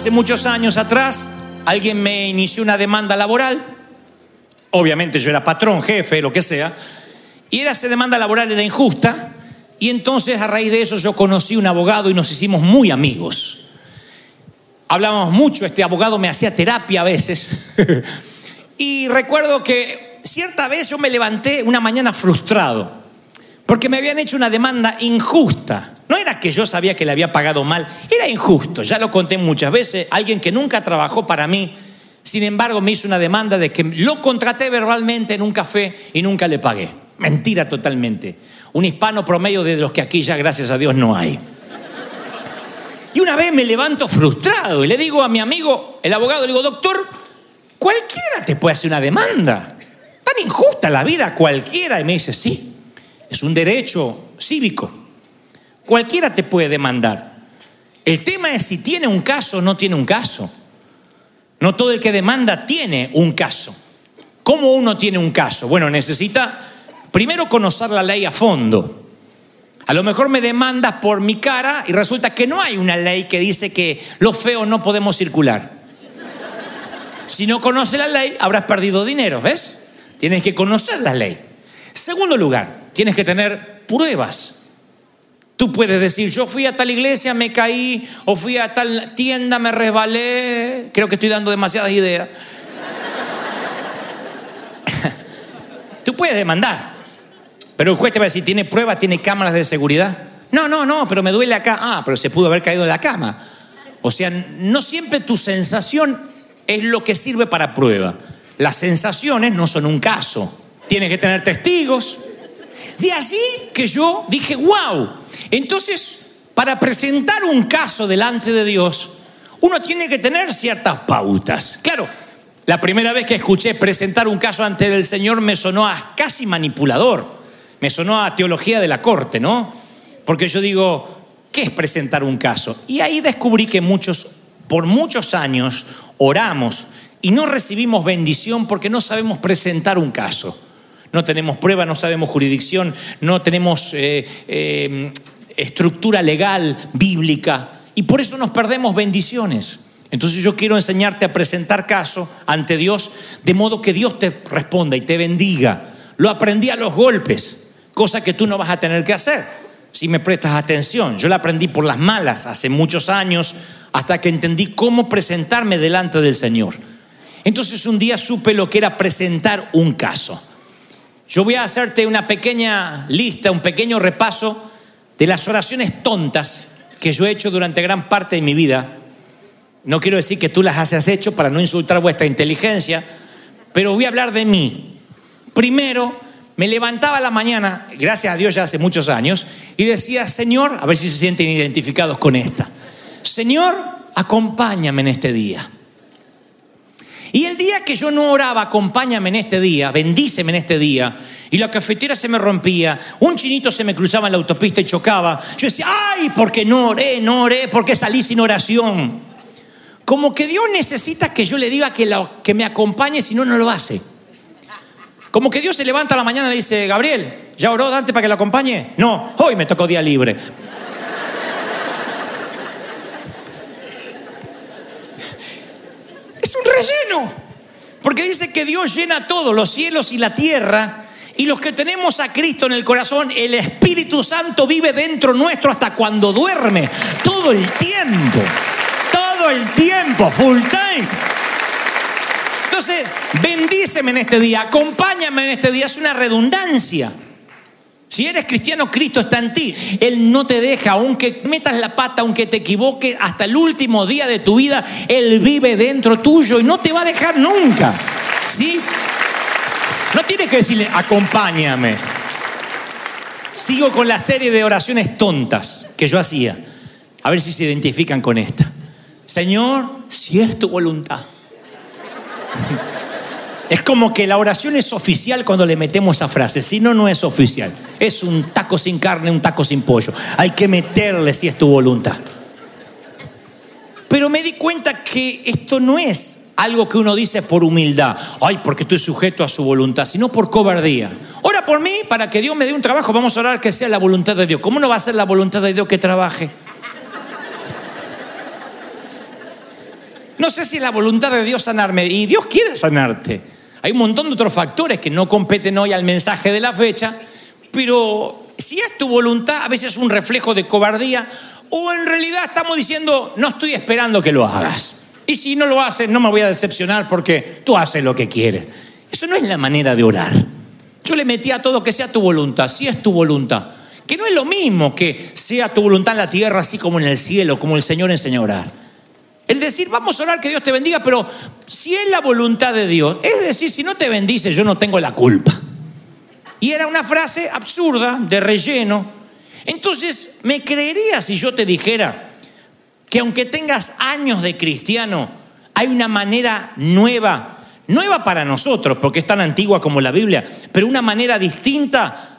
Hace muchos años atrás, alguien me inició una demanda laboral. Obviamente yo era patrón, jefe, lo que sea. Y era, esa demanda laboral era injusta. Y entonces a raíz de eso yo conocí un abogado y nos hicimos muy amigos. Hablábamos mucho, este abogado me hacía terapia a veces. y recuerdo que cierta vez yo me levanté una mañana frustrado. Porque me habían hecho una demanda injusta. No era que yo sabía que le había pagado mal, era injusto. Ya lo conté muchas veces. Alguien que nunca trabajó para mí, sin embargo, me hizo una demanda de que lo contraté verbalmente en un café y nunca le pagué. Mentira totalmente. Un hispano promedio de los que aquí ya, gracias a Dios, no hay. Y una vez me levanto frustrado y le digo a mi amigo, el abogado, le digo, doctor, cualquiera te puede hacer una demanda. Tan injusta la vida, cualquiera. Y me dice, sí, es un derecho cívico. Cualquiera te puede demandar. El tema es si tiene un caso o no tiene un caso. No todo el que demanda tiene un caso. ¿Cómo uno tiene un caso? Bueno, necesita primero conocer la ley a fondo. A lo mejor me demandas por mi cara y resulta que no hay una ley que dice que los feos no podemos circular. Si no conoces la ley, habrás perdido dinero, ¿ves? Tienes que conocer la ley. Segundo lugar, tienes que tener pruebas. Tú puedes decir, yo fui a tal iglesia, me caí, o fui a tal tienda, me resbalé. Creo que estoy dando demasiadas ideas. Tú puedes demandar, pero el juez te va a decir, ¿tiene pruebas, tiene cámaras de seguridad? No, no, no, pero me duele acá. Ah, pero se pudo haber caído en la cama. O sea, no siempre tu sensación es lo que sirve para prueba. Las sensaciones no son un caso. Tienes que tener testigos. De allí que yo dije, wow. Entonces, para presentar un caso delante de Dios, uno tiene que tener ciertas pautas. Claro, la primera vez que escuché presentar un caso ante el Señor me sonó casi manipulador. Me sonó a teología de la corte, ¿no? Porque yo digo, ¿qué es presentar un caso? Y ahí descubrí que muchos, por muchos años, oramos y no recibimos bendición porque no sabemos presentar un caso. No tenemos prueba, no sabemos jurisdicción, no tenemos eh, eh, estructura legal, bíblica, y por eso nos perdemos bendiciones. Entonces yo quiero enseñarte a presentar caso ante Dios, de modo que Dios te responda y te bendiga. Lo aprendí a los golpes, cosa que tú no vas a tener que hacer si me prestas atención. Yo la aprendí por las malas hace muchos años, hasta que entendí cómo presentarme delante del Señor. Entonces un día supe lo que era presentar un caso. Yo voy a hacerte una pequeña lista, un pequeño repaso de las oraciones tontas que yo he hecho durante gran parte de mi vida. No quiero decir que tú las hayas hecho para no insultar vuestra inteligencia, pero voy a hablar de mí. Primero, me levantaba a la mañana, gracias a Dios ya hace muchos años, y decía, Señor, a ver si se sienten identificados con esta, Señor, acompáñame en este día. Y el día que yo no oraba, acompáñame en este día, bendíceme en este día, y la cafetera se me rompía, un chinito se me cruzaba en la autopista y chocaba, yo decía, ay, porque no oré, no oré, porque salí sin oración. Como que Dios necesita que yo le diga que, que me acompañe, si no, no lo hace. Como que Dios se levanta a la mañana y le dice, Gabriel, ¿ya oró Dante para que lo acompañe? No, hoy me tocó día libre. Es un relleno. Porque dice que Dios llena todo, los cielos y la tierra, Y los que tenemos a Cristo en el corazón, el Espíritu Santo vive dentro nuestro hasta cuando duerme, todo el tiempo, todo el tiempo, full time. Entonces, bendíceme en este día, acompáñame en este día, es una redundancia. Si eres cristiano, Cristo está en ti. Él no te deja, aunque metas la pata, aunque te equivoques, hasta el último día de tu vida, Él vive dentro tuyo y no te va a dejar nunca. ¿Sí? No tienes que decirle, acompáñame. Sigo con la serie de oraciones tontas que yo hacía. A ver si se identifican con esta. Señor, si es tu voluntad. Es como que la oración es oficial cuando le metemos esa frase, si no, no es oficial. Es un taco sin carne, un taco sin pollo. Hay que meterle si es tu voluntad. Pero me di cuenta que esto no es algo que uno dice por humildad, ay, porque estoy sujeto a su voluntad, sino por cobardía. Ora por mí para que Dios me dé un trabajo, vamos a orar que sea la voluntad de Dios. ¿Cómo no va a ser la voluntad de Dios que trabaje? No sé si es la voluntad de Dios sanarme, y Dios quiere sanarte. Hay un montón de otros factores que no competen hoy al mensaje de la fecha, pero si es tu voluntad, a veces es un reflejo de cobardía, o en realidad estamos diciendo, no estoy esperando que lo hagas. Y si no lo haces, no me voy a decepcionar porque tú haces lo que quieres. Eso no es la manera de orar. Yo le metí a todo que sea tu voluntad, si es tu voluntad. Que no es lo mismo que sea tu voluntad en la tierra, así como en el cielo, como el Señor enseñó a orar. El decir, vamos a orar que Dios te bendiga, pero si es la voluntad de Dios, es decir, si no te bendice, yo no tengo la culpa. Y era una frase absurda, de relleno. Entonces, ¿me creerías si yo te dijera que aunque tengas años de cristiano, hay una manera nueva, nueva para nosotros, porque es tan antigua como la Biblia, pero una manera distinta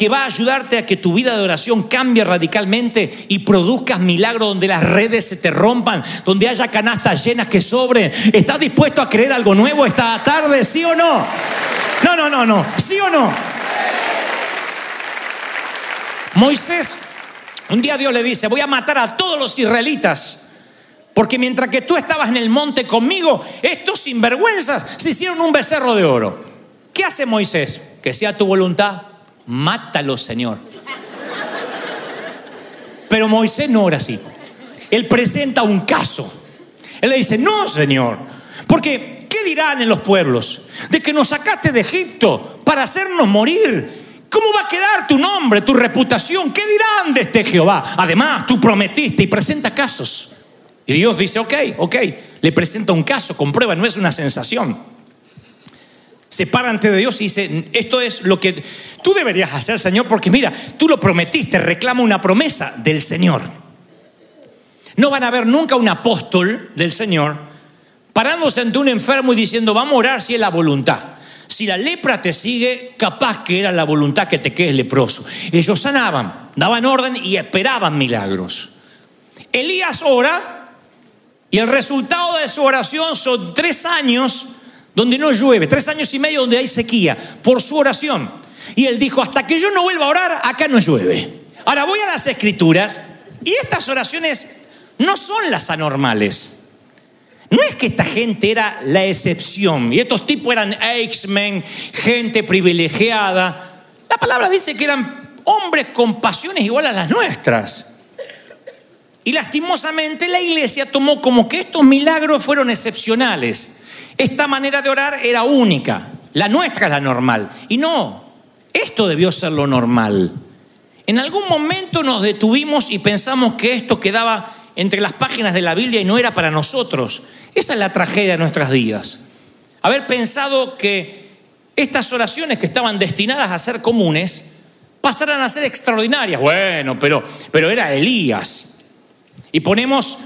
que va a ayudarte a que tu vida de oración cambie radicalmente y produzcas milagros donde las redes se te rompan, donde haya canastas llenas que sobren. ¿Estás dispuesto a creer algo nuevo esta tarde, sí o no? No, no, no, no, sí o no. Moisés, un día Dios le dice, voy a matar a todos los israelitas. Porque mientras que tú estabas en el monte conmigo, estos sinvergüenzas se hicieron un becerro de oro. ¿Qué hace Moisés? Que sea tu voluntad, mátalo, Señor. Pero Moisés no ora así. Él presenta un caso. Él le dice, no, Señor, porque ¿qué dirán en los pueblos? De que nos sacaste de Egipto para hacernos morir. ¿Cómo va a quedar tu nombre, tu reputación? ¿Qué dirán de este Jehová? Además, tú prometiste y presenta casos. Y Dios dice, ok, ok, le presenta un caso, comprueba, no es una sensación. Se para ante Dios y dice, esto es lo que tú deberías hacer, Señor, porque mira, tú lo prometiste, reclama una promesa del Señor. No van a ver nunca un apóstol del Señor parándose ante un enfermo y diciendo, vamos a orar si es la voluntad. Si la lepra te sigue, capaz que era la voluntad que te quedes leproso. Ellos sanaban, daban orden y esperaban milagros. Elías ora y el resultado de su oración son tres años donde no llueve, tres años y medio donde hay sequía, por su oración. Y él dijo, hasta que yo no vuelva a orar, acá no llueve. Ahora voy a las escrituras y estas oraciones no son las anormales. No es que esta gente era la excepción y estos tipos eran X-Men, gente privilegiada. La palabra dice que eran hombres con pasiones iguales a las nuestras. Y lastimosamente la iglesia tomó como que estos milagros fueron excepcionales. Esta manera de orar era única. La nuestra es la normal. Y no, esto debió ser lo normal. En algún momento nos detuvimos y pensamos que esto quedaba entre las páginas de la Biblia y no era para nosotros. Esa es la tragedia de nuestros días. Haber pensado que estas oraciones que estaban destinadas a ser comunes pasaran a ser extraordinarias. Bueno, pero, pero era Elías. Y ponemos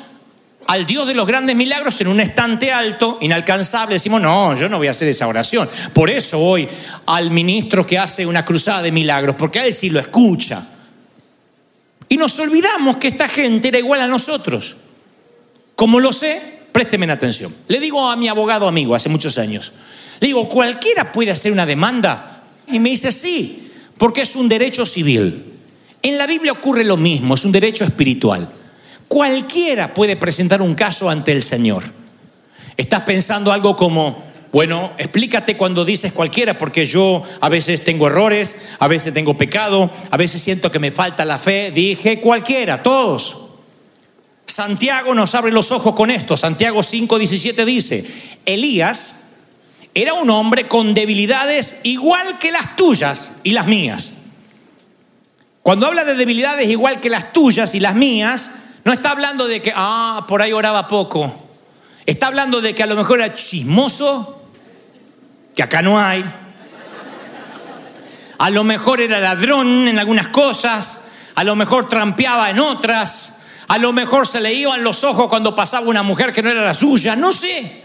al Dios de los grandes milagros en un estante alto, inalcanzable. Decimos, no, yo no voy a hacer esa oración. Por eso voy al ministro que hace una cruzada de milagros, porque a él sí lo escucha. Y nos olvidamos que esta gente era igual a nosotros. Como lo sé, présteme atención. Le digo a mi abogado amigo hace muchos años, le digo, ¿cualquiera puede hacer una demanda? Y me dice, sí, porque es un derecho civil. En la Biblia ocurre lo mismo, es un derecho espiritual. Cualquiera puede presentar un caso ante el Señor. Estás pensando algo como, Bueno, explícate cuando dices cualquiera, porque yo a veces tengo errores, a veces tengo pecado, a veces siento que me falta la fe. Dije cualquiera, todos. Santiago nos abre los ojos con esto. Santiago 5:17 dice, Elías era un hombre con debilidades igual que las tuyas y las mías. Cuando habla de debilidades igual que las tuyas y las mías, no está hablando de que, ah, por ahí oraba poco. Está hablando de que a lo mejor era chismoso, que acá no hay. A lo mejor era ladrón en algunas cosas, a lo mejor trampeaba en otras, a lo mejor se le iban los ojos cuando pasaba una mujer que no era la suya, no sé.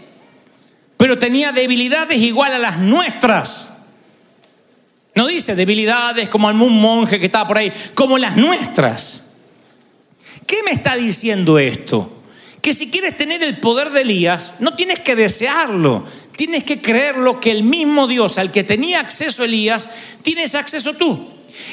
Pero tenía debilidades igual a las nuestras. No dice debilidades como algún monje que estaba por ahí, como las nuestras. ¿Qué me está diciendo esto? Que si quieres tener el poder de Elías, no tienes que desearlo, tienes que creerlo que el mismo Dios al que tenía acceso Elías, tienes acceso tú.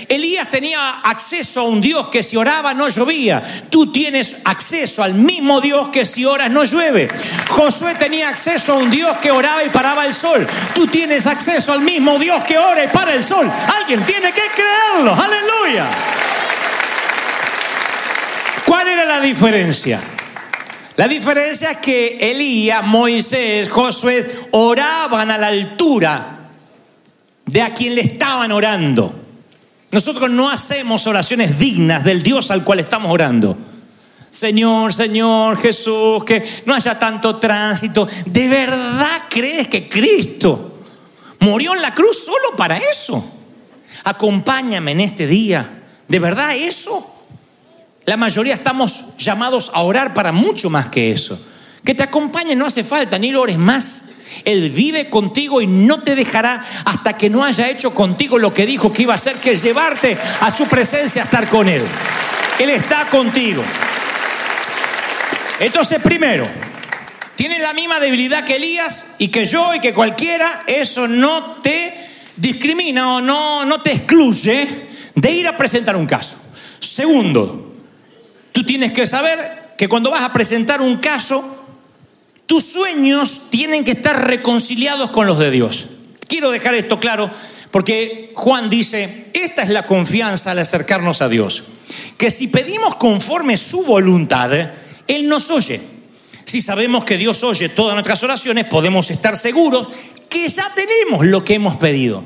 Elías tenía acceso a un Dios que si oraba no llovía. Tú tienes acceso al mismo Dios que si oras no llueve. Josué tenía acceso a un Dios que oraba y paraba el sol. Tú tienes acceso al mismo Dios que ora y para el sol. Alguien tiene que creerlo. Aleluya. ¿Cuál era la diferencia? La diferencia es que Elías, Moisés, Josué oraban a la altura de a quien le estaban orando. Nosotros no hacemos oraciones dignas del Dios al cual estamos orando. Señor, Señor Jesús, que no haya tanto tránsito. ¿De verdad crees que Cristo murió en la cruz solo para eso? Acompáñame en este día. ¿De verdad eso? La mayoría estamos llamados a orar para mucho más que eso. Que te acompañe no hace falta, ni lo ores más. Él vive contigo y no te dejará hasta que no haya hecho contigo lo que dijo que iba a hacer, que es llevarte a su presencia a estar con Él. Él está contigo. Entonces, primero, tienes la misma debilidad que Elías y que yo y que cualquiera, eso no te discrimina o no, no te excluye de ir a presentar un caso. Segundo, Tú tienes que saber que cuando vas a presentar un caso, tus sueños tienen que estar reconciliados con los de Dios. Quiero dejar esto claro porque Juan dice, esta es la confianza al acercarnos a Dios, que si pedimos conforme su voluntad, Él nos oye. Si sabemos que Dios oye todas nuestras oraciones, podemos estar seguros que ya tenemos lo que hemos pedido.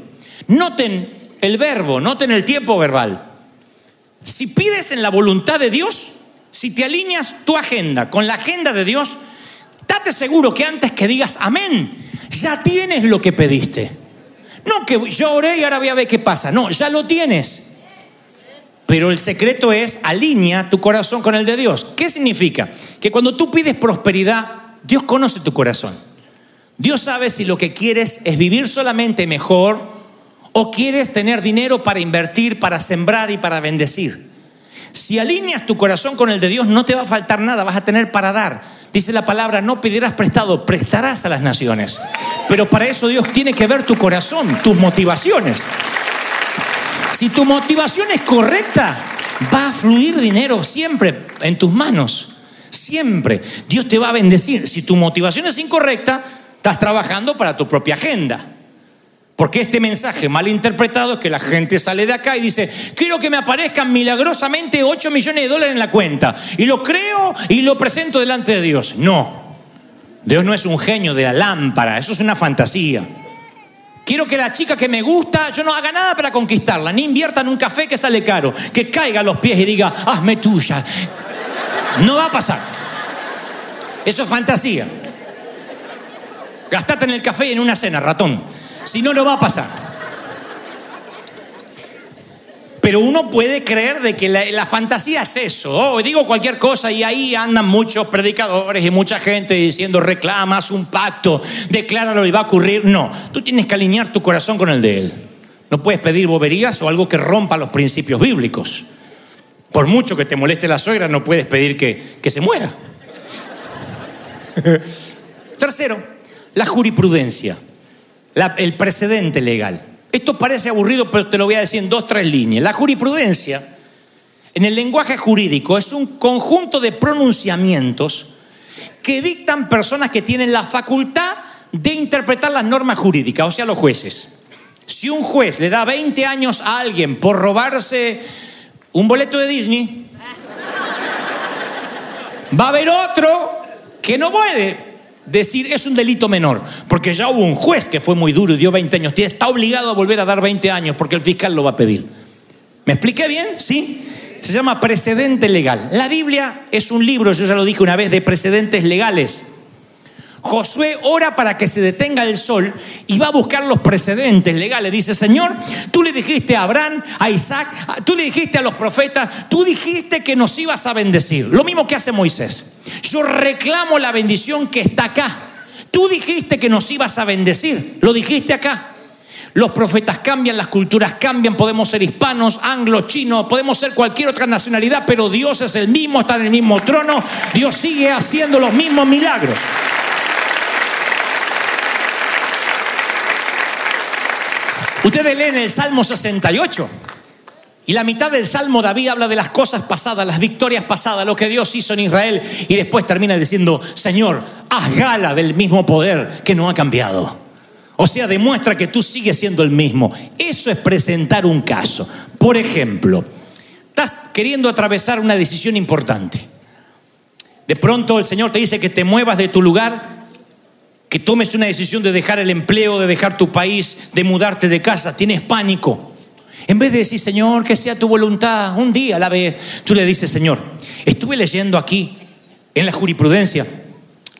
Noten el verbo, noten el tiempo verbal. Si pides en la voluntad de Dios, si te alineas tu agenda con la agenda de Dios, date seguro que antes que digas amén, ya tienes lo que pediste. No que yo oré y ahora voy a ver qué pasa. No, ya lo tienes. Pero el secreto es alinea tu corazón con el de Dios. ¿Qué significa? Que cuando tú pides prosperidad, Dios conoce tu corazón. Dios sabe si lo que quieres es vivir solamente mejor o quieres tener dinero para invertir, para sembrar y para bendecir. Si alineas tu corazón con el de Dios, no te va a faltar nada, vas a tener para dar. Dice la palabra, no pedirás prestado, prestarás a las naciones. Pero para eso Dios tiene que ver tu corazón, tus motivaciones. Si tu motivación es correcta, va a fluir dinero siempre en tus manos. Siempre. Dios te va a bendecir. Si tu motivación es incorrecta, estás trabajando para tu propia agenda. Porque este mensaje mal interpretado es que la gente sale de acá y dice, quiero que me aparezcan milagrosamente 8 millones de dólares en la cuenta. Y lo creo y lo presento delante de Dios. No, Dios no es un genio de la lámpara, eso es una fantasía. Quiero que la chica que me gusta, yo no haga nada para conquistarla, ni invierta en un café que sale caro, que caiga a los pies y diga, hazme tuya. No va a pasar. Eso es fantasía. Gastate en el café y en una cena, ratón. Si no, no va a pasar. Pero uno puede creer de que la, fantasía es eso. Oh, digo cualquier cosa y ahí andan muchos predicadores y mucha gente diciendo reclamas un pacto, decláralo y va a ocurrir. No, tú tienes que alinear tu corazón con el de Él. No puedes pedir boberías o algo que rompa los principios bíblicos. Por mucho que te moleste la suegra, no puedes pedir que, que se muera. Tercero, la jurisprudencia el precedente legal. Esto parece aburrido, pero te lo voy a decir en dos, tres líneas. La jurisprudencia, en el lenguaje jurídico, es un conjunto de pronunciamientos que dictan personas que tienen la facultad de interpretar las normas jurídicas, o sea, los jueces. Si un juez le da 20 años a alguien por robarse un boleto de Disney, va a haber otro que no puede decir es un delito menor, porque ya hubo un juez que fue muy duro y dio 20 años, está obligado a volver a dar 20 años porque el fiscal lo va a pedir. ¿Me expliqué bien? ¿Sí? Se llama precedente legal. La Biblia es un libro, yo ya lo dije una vez, de precedentes legales. Josué ora para que se detenga el sol y va a buscar los precedentes legales. Dice, Señor, tú le dijiste a Abraham, a Isaac, tú le dijiste a los profetas, tú dijiste que nos ibas a bendecir. Lo mismo que hace Moisés. Yo reclamo la bendición que está acá. Tú dijiste que nos ibas a bendecir. Lo dijiste acá. Los profetas cambian, las culturas cambian, podemos ser hispanos, anglos, chinos, podemos ser cualquier otra nacionalidad, pero Dios es el mismo, está en el mismo trono, Dios sigue haciendo los mismos milagros. Ustedes leen el Salmo 68 y la mitad del Salmo David habla de las cosas pasadas, las victorias pasadas, lo que Dios hizo en Israel y después termina diciendo, Señor, haz gala del mismo poder que no ha cambiado. O sea, demuestra que tú sigues siendo el mismo. Eso es presentar un caso. Por ejemplo, estás queriendo atravesar una decisión importante. De pronto el Señor te dice que te muevas de tu lugar que tomes una decisión de dejar el empleo, de dejar tu país, de mudarte de casa, tienes pánico. En vez de decir, Señor, que sea tu voluntad, un día a la vez, tú le dices, Señor, estuve leyendo aquí en la jurisprudencia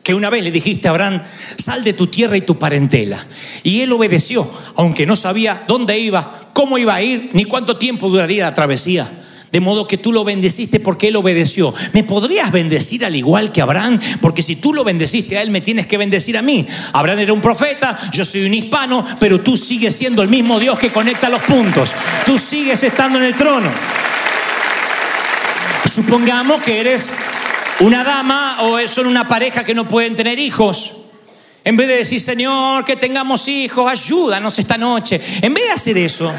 que una vez le dijiste a Abraham, sal de tu tierra y tu parentela. Y él obedeció, aunque no sabía dónde iba, cómo iba a ir, ni cuánto tiempo duraría la travesía. De modo que tú lo bendeciste porque él obedeció. ¿Me podrías bendecir al igual que Abraham? Porque si tú lo bendeciste a él, me tienes que bendecir a mí. Abraham era un profeta, yo soy un hispano, pero tú sigues siendo el mismo Dios que conecta los puntos. Tú sigues estando en el trono. Supongamos que eres una dama o son una pareja que no pueden tener hijos. En vez de decir, Señor, que tengamos hijos, ayúdanos esta noche. En vez de hacer eso,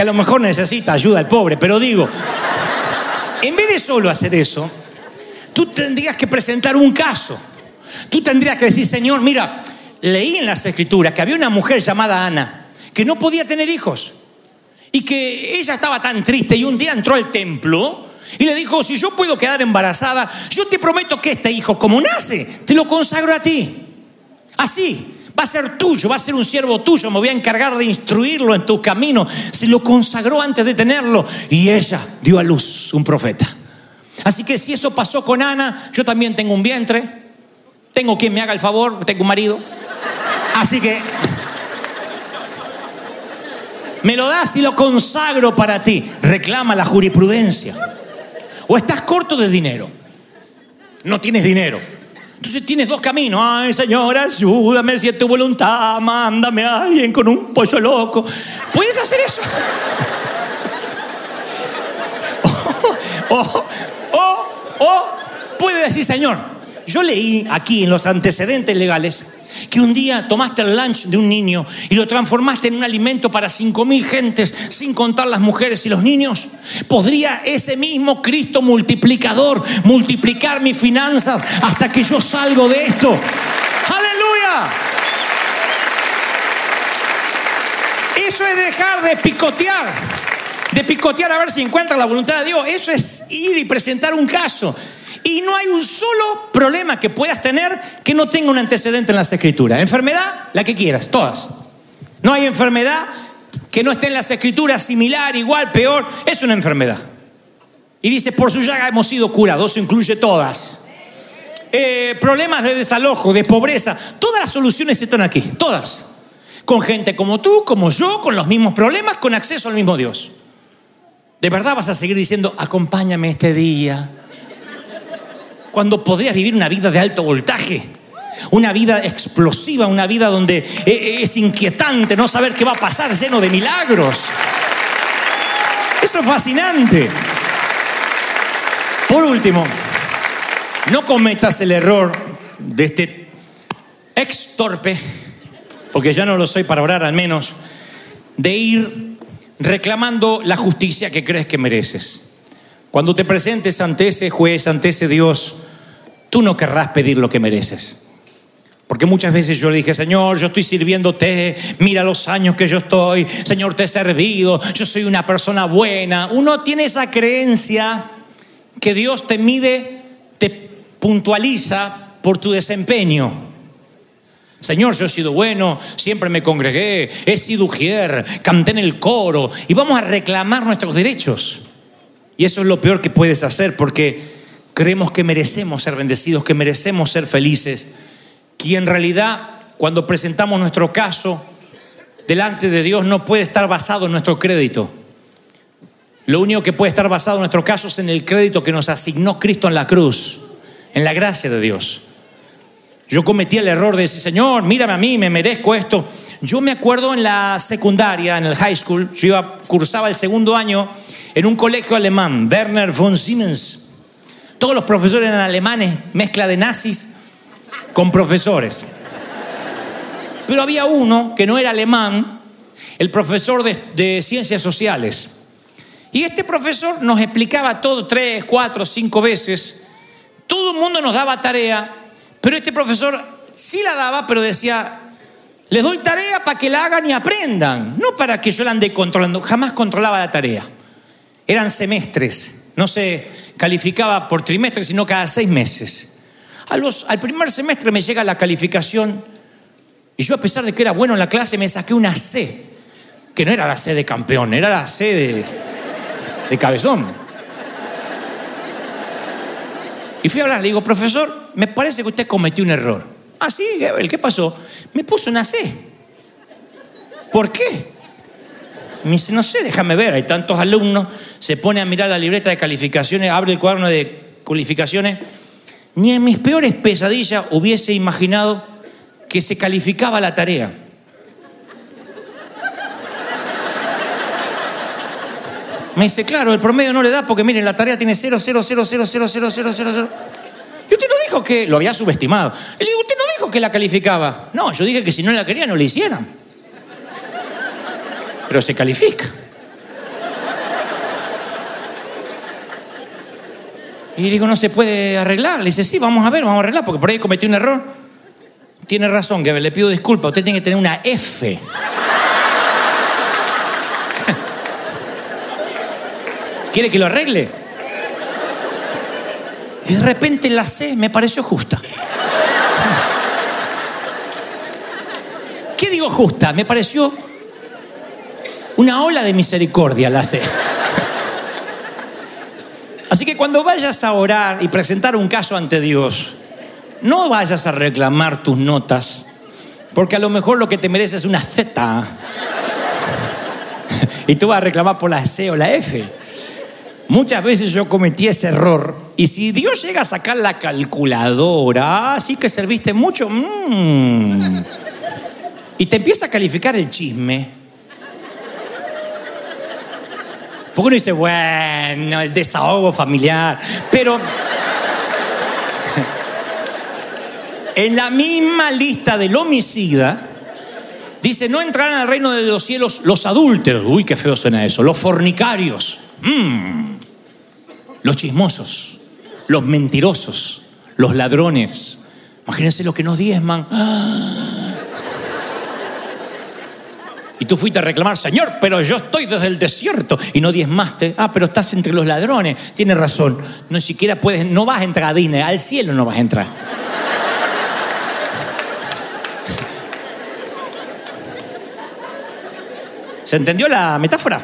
que a lo mejor necesita ayuda el pobre, pero digo, en vez de solo hacer eso, tú tendrías que presentar un caso. Tú tendrías que decir, Señor, mira, leí en las escrituras que había una mujer llamada Ana que no podía tener hijos y que ella estaba tan triste y un día entró al templo y le dijo, si yo puedo quedar embarazada, yo te prometo que este hijo, como nace, te lo consagro a ti. Así, va a ser tuyo, va a ser un siervo tuyo, me voy a encargar de instruirlo en tu camino. Se lo consagró antes de tenerlo y ella dio a luz un profeta. Así que si eso pasó con Ana, yo también tengo un vientre, tengo quien me haga el favor, tengo un marido. Así que me lo das y lo consagro para ti. Reclama la jurisprudencia. O estás corto de dinero. No tienes dinero. Entonces tienes dos caminos. Ay, Señor, ayúdame si es tu voluntad. Mándame a alguien con un pollo loco. ¿Puedes hacer eso? o, o, o puede decir, Señor, yo leí aquí en los antecedentes legales que un día tomaste el lunch de un niño y lo transformaste en un alimento para cinco mil gentes, sin contar las mujeres y los niños. ¿Podría ese mismo Cristo multiplicador multiplicar mis finanzas hasta que yo salgo de esto? ¡Aleluya! Eso es dejar de picotear, de picotear a ver si encuentra la voluntad de Dios. Eso es ir y presentar un caso. Y no hay un solo problema que puedas tener que no tenga un antecedente en las escrituras. Enfermedad, la que quieras, todas. No hay enfermedad que no esté en las escrituras similar, igual, peor. Es una enfermedad. Y dice, por su llaga hemos sido curados, eso incluye todas. Eh, problemas de desalojo, de pobreza, todas las soluciones están aquí, todas. Con gente como tú, como yo, con los mismos problemas, con acceso al mismo Dios. ¿De verdad vas a seguir diciendo, acompáñame este día? Cuando podrías vivir una vida de alto voltaje, una vida explosiva, una vida donde eh, eh, es inquietante no saber qué va a pasar lleno de milagros. Eso es fascinante. Por último, no cometas el error de este ex torpe, porque ya no lo soy para orar al menos, de ir reclamando la justicia que crees que mereces. Cuando te presentes ante ese juez, ante ese Dios, tú no querrás pedir lo que mereces. Porque muchas veces yo le dije, Señor, yo estoy sirviéndote, mira los años que yo estoy, Señor, te he servido, yo soy una persona buena. Uno tiene esa creencia que Dios te mide, te puntualiza por tu desempeño. Señor, yo he sido bueno, siempre me congregué, he sido ujier, canté en el coro y vamos a reclamar nuestros derechos. Y eso es lo peor que puedes hacer porque creemos que merecemos ser bendecidos, que merecemos ser felices. Y en realidad, cuando presentamos nuestro caso delante de Dios, no puede estar basado en nuestro crédito. Lo único que puede estar basado en nuestro caso es en el crédito que nos asignó Cristo en la cruz, en la gracia de Dios. Yo cometí el error de decir, Señor, mírame a mí, me merezco esto. Yo me acuerdo en la secundaria, en el high school, yo iba, cursaba el segundo año en un colegio alemán, Werner von Siemens. Todos los profesores eran alemanes, mezcla de nazis con profesores. Pero había uno que no era alemán, el profesor de, de ciencias sociales. Y este profesor nos explicaba todo tres, cuatro, cinco veces. Todo el mundo nos daba tarea, pero este profesor sí la daba, pero decía, les doy tarea para que la hagan y aprendan, no para que yo la ande controlando. Jamás controlaba la tarea. Eran semestres, no se calificaba por trimestre, sino cada seis meses. Al primer semestre me llega la calificación y yo a pesar de que era bueno en la clase me saqué una C, que no era la C de campeón, era la C de, de cabezón. Y fui a hablar, le digo, profesor, me parece que usted cometió un error. Ah, sí, ¿qué pasó? Me puso una C. ¿Por qué? Me dice, no sé, déjame ver, hay tantos alumnos, se pone a mirar la libreta de calificaciones, abre el cuaderno de calificaciones. Ni en mis peores pesadillas hubiese imaginado que se calificaba la tarea. Me dice, claro, el promedio no le da porque miren, la tarea tiene 0, 0, 0, 0, 0, 0, 0, 0, 0. Y usted no dijo que lo había subestimado. Y le digo, usted no dijo que la calificaba. No, yo dije que si no la quería no la hicieran. Pero se califica. Y digo, no se puede arreglar. Le dice, sí, vamos a ver, vamos a arreglar, porque por ahí cometí un error. Tiene razón, que le pido disculpas. Usted tiene que tener una F. ¿Quiere que lo arregle? Y de repente la C me pareció justa. ¿Qué digo justa? Me pareció una ola de misericordia la C. Así que cuando vayas a orar y presentar un caso ante Dios, no vayas a reclamar tus notas, porque a lo mejor lo que te mereces es una Z. Y tú vas a reclamar por la C o la F. Muchas veces yo cometí ese error. Y si Dios llega a sacar la calculadora, así que serviste mucho, mm, y te empieza a calificar el chisme. Porque uno dice, bueno, el desahogo familiar. Pero en la misma lista del homicida, dice, no entrarán al reino de los cielos los adúlteros. Uy, qué feo suena eso. Los fornicarios. Mm. Los chismosos. Los mentirosos. Los ladrones. Imagínense los que nos diezman. Y tú fuiste a reclamar, Señor, pero yo estoy desde el desierto y no diezmaste. Ah, pero estás entre los ladrones. Tienes razón. No siquiera puedes, no vas a entrar a Disney, al cielo no vas a entrar. ¿Se entendió la metáfora?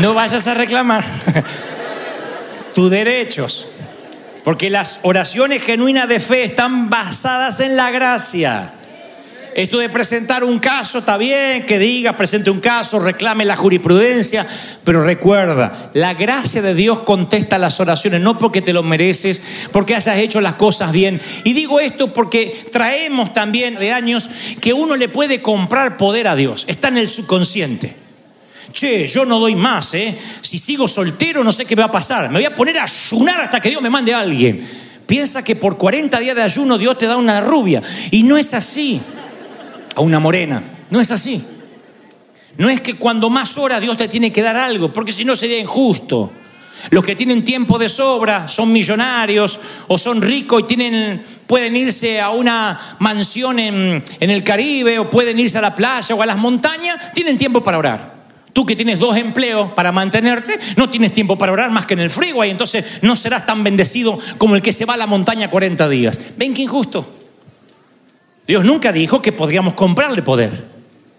No vayas a reclamar tus derechos, porque las oraciones genuinas de fe están basadas en la gracia. Esto de presentar un caso está bien, que diga, presente un caso, reclame la jurisprudencia, pero recuerda, la gracia de Dios contesta las oraciones, no porque te lo mereces, porque hayas hecho las cosas bien. Y digo esto porque traemos también de años que uno le puede comprar poder a Dios, está en el subconsciente. Che, yo no doy más, ¿eh? Si sigo soltero no sé qué va a pasar, me voy a poner a ayunar hasta que Dios me mande a alguien. Piensa que por 40 días de ayuno Dios te da una rubia, y no es así a una morena. No es así. No es que cuando más hora Dios te tiene que dar algo, porque si no sería injusto. Los que tienen tiempo de sobra, son millonarios o son ricos y tienen, pueden irse a una mansión en, en el Caribe o pueden irse a la playa o a las montañas, tienen tiempo para orar. Tú que tienes dos empleos para mantenerte, no tienes tiempo para orar más que en el freeway, entonces no serás tan bendecido como el que se va a la montaña 40 días. ¿Ven qué injusto? Dios nunca dijo que podríamos comprarle poder.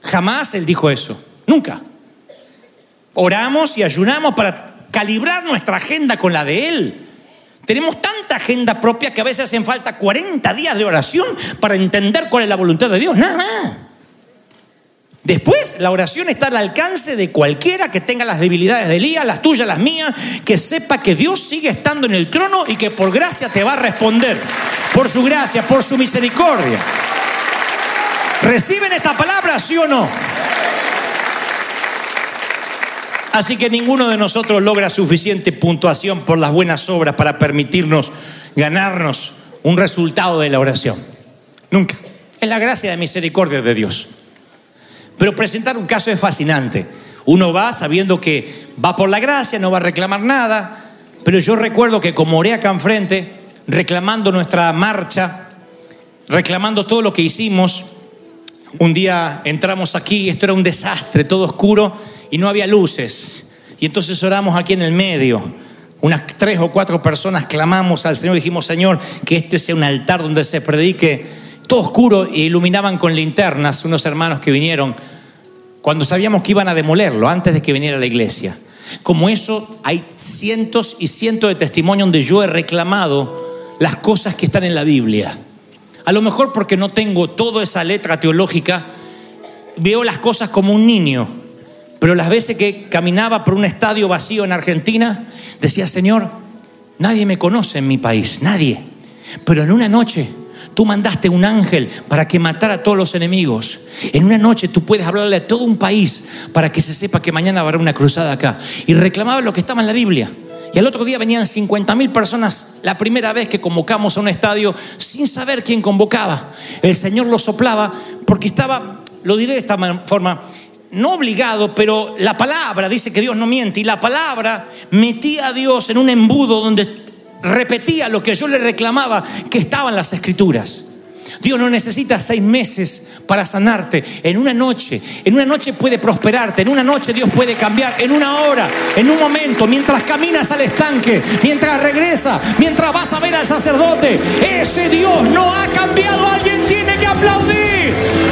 Jamás Él dijo eso. Nunca. Oramos y ayunamos para calibrar nuestra agenda con la de Él. Tenemos tanta agenda propia que a veces hacen falta 40 días de oración para entender cuál es la voluntad de Dios. Nada más. Después, la oración está al alcance de cualquiera que tenga las debilidades de Elías, las tuyas, las mías, que sepa que Dios sigue estando en el trono y que por gracia te va a responder. Por su gracia, por su misericordia. ¿Reciben esta palabra, sí o no? Así que ninguno de nosotros logra suficiente puntuación por las buenas obras para permitirnos ganarnos un resultado de la oración. Nunca. Es la gracia de misericordia de Dios. Pero presentar un caso es fascinante. Uno va sabiendo que va por la gracia, no va a reclamar nada, pero yo recuerdo que como oré acá enfrente, reclamando nuestra marcha, reclamando todo lo que hicimos, un día entramos aquí, esto era un desastre, todo oscuro y no había luces. Y entonces oramos aquí en el medio. Unas tres o cuatro personas clamamos al Señor y dijimos, Señor, que este sea un altar donde se predique todo oscuro e iluminaban con linternas unos hermanos que vinieron cuando sabíamos que iban a demolerlo antes de que viniera la iglesia. Como eso, hay cientos y cientos de testimonios donde yo he reclamado las cosas que están en la Biblia. A lo mejor porque no tengo toda esa letra teológica, veo las cosas como un niño. Pero las veces que caminaba por un estadio vacío en Argentina, decía, Señor, nadie me conoce en mi país, nadie. Pero en una noche tú mandaste un ángel para que matara a todos los enemigos. En una noche tú puedes hablarle a todo un país para que se sepa que mañana habrá una cruzada acá. Y reclamaba lo que estaba en la Biblia. Y al otro día venían 50 mil personas la primera vez que convocamos a un estadio sin saber quién convocaba. El Señor lo soplaba porque estaba, lo diré de esta forma, no obligado, pero la palabra dice que Dios no miente y la palabra metía a Dios en un embudo donde repetía lo que yo le reclamaba que estaba en las escrituras. Dios no necesita seis meses para sanarte. En una noche, en una noche puede prosperarte, en una noche Dios puede cambiar, en una hora, en un momento, mientras caminas al estanque, mientras regresa, mientras vas a ver al sacerdote. Ese Dios no ha cambiado, alguien tiene que aplaudir.